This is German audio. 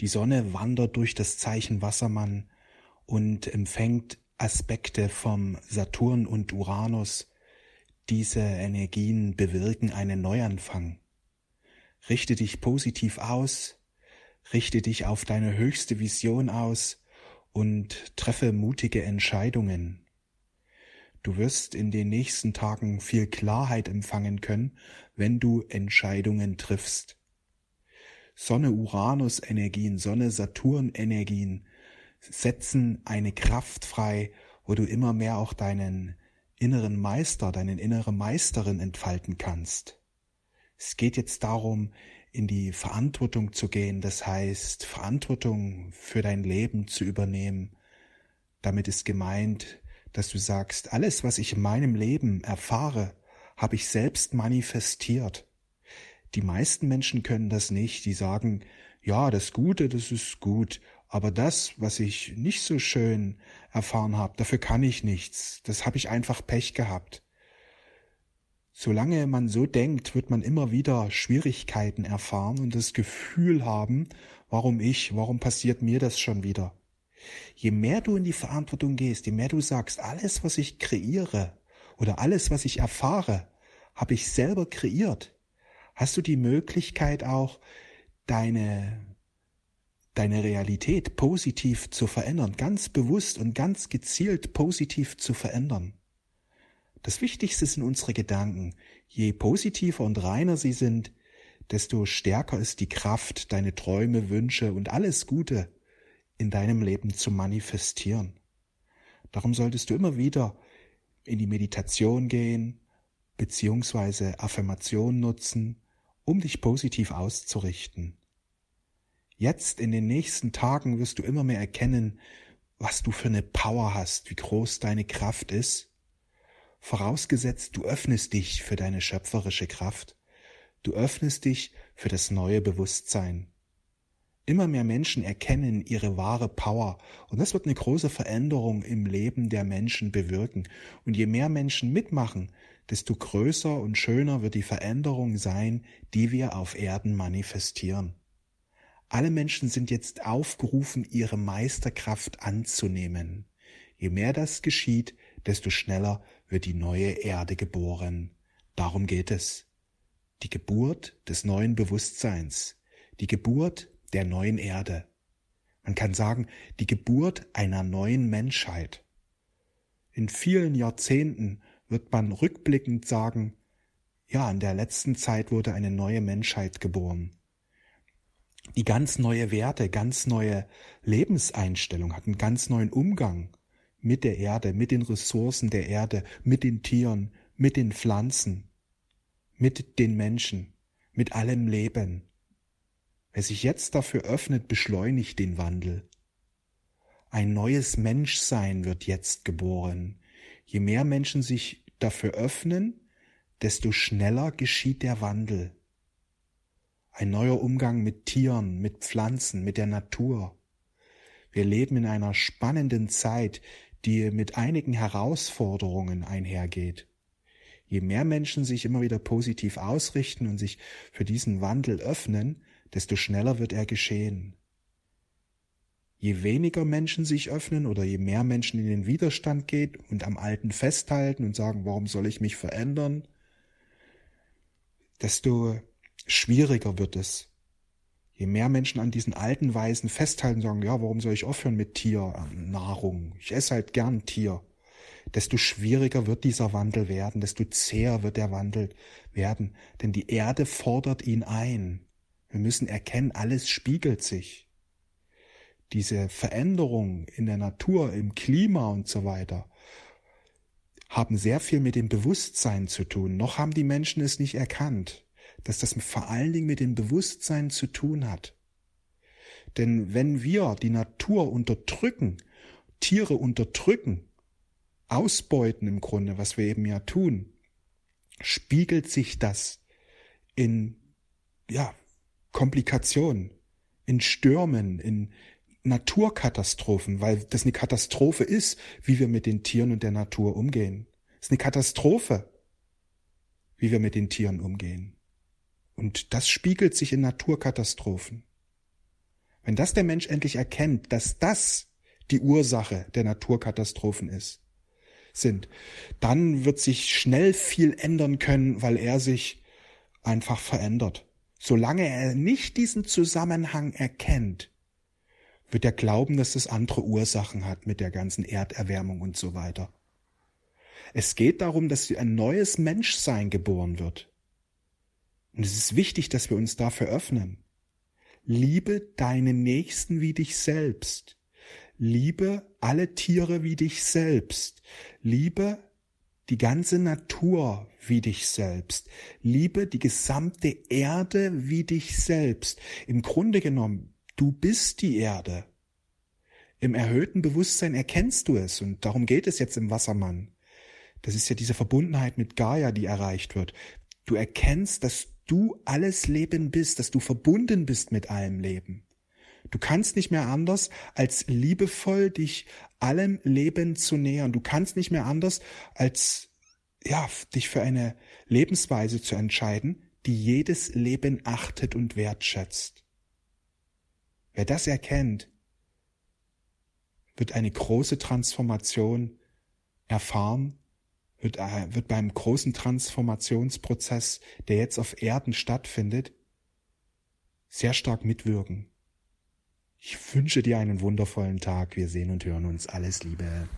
Die Sonne wandert durch das Zeichen Wassermann und empfängt Aspekte vom Saturn und Uranus. Diese Energien bewirken einen Neuanfang. Richte dich positiv aus, richte dich auf deine höchste Vision aus und treffe mutige Entscheidungen. Du wirst in den nächsten Tagen viel Klarheit empfangen können, wenn du Entscheidungen triffst. Sonne-Uranus-Energien, Sonne-Saturn-Energien setzen eine Kraft frei, wo du immer mehr auch deinen inneren Meister, deinen innere Meisterin entfalten kannst. Es geht jetzt darum, in die Verantwortung zu gehen, das heißt, Verantwortung für dein Leben zu übernehmen. Damit ist gemeint, dass du sagst, alles, was ich in meinem Leben erfahre, habe ich selbst manifestiert. Die meisten Menschen können das nicht. Die sagen, ja, das Gute, das ist gut, aber das, was ich nicht so schön erfahren habe, dafür kann ich nichts. Das habe ich einfach Pech gehabt. Solange man so denkt, wird man immer wieder Schwierigkeiten erfahren und das Gefühl haben, warum ich, warum passiert mir das schon wieder? Je mehr du in die Verantwortung gehst, je mehr du sagst, alles, was ich kreiere oder alles, was ich erfahre, habe ich selber kreiert, hast du die Möglichkeit auch, deine, deine Realität positiv zu verändern, ganz bewusst und ganz gezielt positiv zu verändern. Das Wichtigste sind unsere Gedanken. Je positiver und reiner sie sind, desto stärker ist die Kraft, deine Träume, Wünsche und alles Gute in deinem Leben zu manifestieren. Darum solltest du immer wieder in die Meditation gehen, beziehungsweise Affirmation nutzen, um dich positiv auszurichten. Jetzt in den nächsten Tagen wirst du immer mehr erkennen, was du für eine Power hast, wie groß deine Kraft ist. Vorausgesetzt, du öffnest dich für deine schöpferische Kraft. Du öffnest dich für das neue Bewusstsein. Immer mehr Menschen erkennen ihre wahre Power und das wird eine große Veränderung im Leben der Menschen bewirken. Und je mehr Menschen mitmachen, desto größer und schöner wird die Veränderung sein, die wir auf Erden manifestieren. Alle Menschen sind jetzt aufgerufen, ihre Meisterkraft anzunehmen. Je mehr das geschieht, desto schneller wird die neue Erde geboren. Darum geht es. Die Geburt des neuen Bewusstseins, die Geburt der neuen Erde. Man kann sagen, die Geburt einer neuen Menschheit. In vielen Jahrzehnten wird man rückblickend sagen, ja, in der letzten Zeit wurde eine neue Menschheit geboren. Die ganz neue Werte, ganz neue Lebenseinstellung hat einen ganz neuen Umgang mit der Erde, mit den Ressourcen der Erde, mit den Tieren, mit den Pflanzen, mit den Menschen, mit allem Leben. Wer sich jetzt dafür öffnet, beschleunigt den Wandel. Ein neues Menschsein wird jetzt geboren. Je mehr Menschen sich dafür öffnen, desto schneller geschieht der Wandel. Ein neuer Umgang mit Tieren, mit Pflanzen, mit der Natur. Wir leben in einer spannenden Zeit, die mit einigen Herausforderungen einhergeht. Je mehr Menschen sich immer wieder positiv ausrichten und sich für diesen Wandel öffnen, desto schneller wird er geschehen. Je weniger Menschen sich öffnen oder je mehr Menschen in den Widerstand geht und am Alten festhalten und sagen, warum soll ich mich verändern, desto schwieriger wird es. Je mehr Menschen an diesen alten Weisen festhalten und sagen, ja, warum soll ich aufhören mit Tiernahrung? Ich esse halt gern Tier. Desto schwieriger wird dieser Wandel werden, desto zäher wird der Wandel werden, denn die Erde fordert ihn ein. Wir müssen erkennen, alles spiegelt sich. Diese Veränderungen in der Natur, im Klima und so weiter haben sehr viel mit dem Bewusstsein zu tun. Noch haben die Menschen es nicht erkannt, dass das vor allen Dingen mit dem Bewusstsein zu tun hat. Denn wenn wir die Natur unterdrücken, Tiere unterdrücken, ausbeuten im Grunde, was wir eben ja tun, spiegelt sich das in, ja, Komplikationen, in Stürmen, in Naturkatastrophen, weil das eine Katastrophe ist, wie wir mit den Tieren und der Natur umgehen. Es ist eine Katastrophe, wie wir mit den Tieren umgehen. Und das spiegelt sich in Naturkatastrophen. wenn das der Mensch endlich erkennt, dass das die Ursache der Naturkatastrophen ist, sind, dann wird sich schnell viel ändern können, weil er sich einfach verändert. Solange er nicht diesen Zusammenhang erkennt, wird er glauben, dass es andere Ursachen hat mit der ganzen Erderwärmung und so weiter. Es geht darum, dass ein neues Menschsein geboren wird. Und es ist wichtig, dass wir uns dafür öffnen. Liebe deinen Nächsten wie dich selbst. Liebe alle Tiere wie dich selbst. Liebe die ganze Natur wie dich selbst. Liebe die gesamte Erde wie dich selbst. Im Grunde genommen, du bist die Erde. Im erhöhten Bewusstsein erkennst du es und darum geht es jetzt im Wassermann. Das ist ja diese Verbundenheit mit Gaia, die erreicht wird. Du erkennst, dass du alles Leben bist, dass du verbunden bist mit allem Leben. Du kannst nicht mehr anders, als liebevoll dich allem Leben zu nähern. Du kannst nicht mehr anders, als ja, dich für eine Lebensweise zu entscheiden, die jedes Leben achtet und wertschätzt. Wer das erkennt, wird eine große Transformation erfahren, wird, äh, wird beim großen Transformationsprozess, der jetzt auf Erden stattfindet, sehr stark mitwirken. Ich wünsche dir einen wundervollen Tag. Wir sehen und hören uns. Alles Liebe.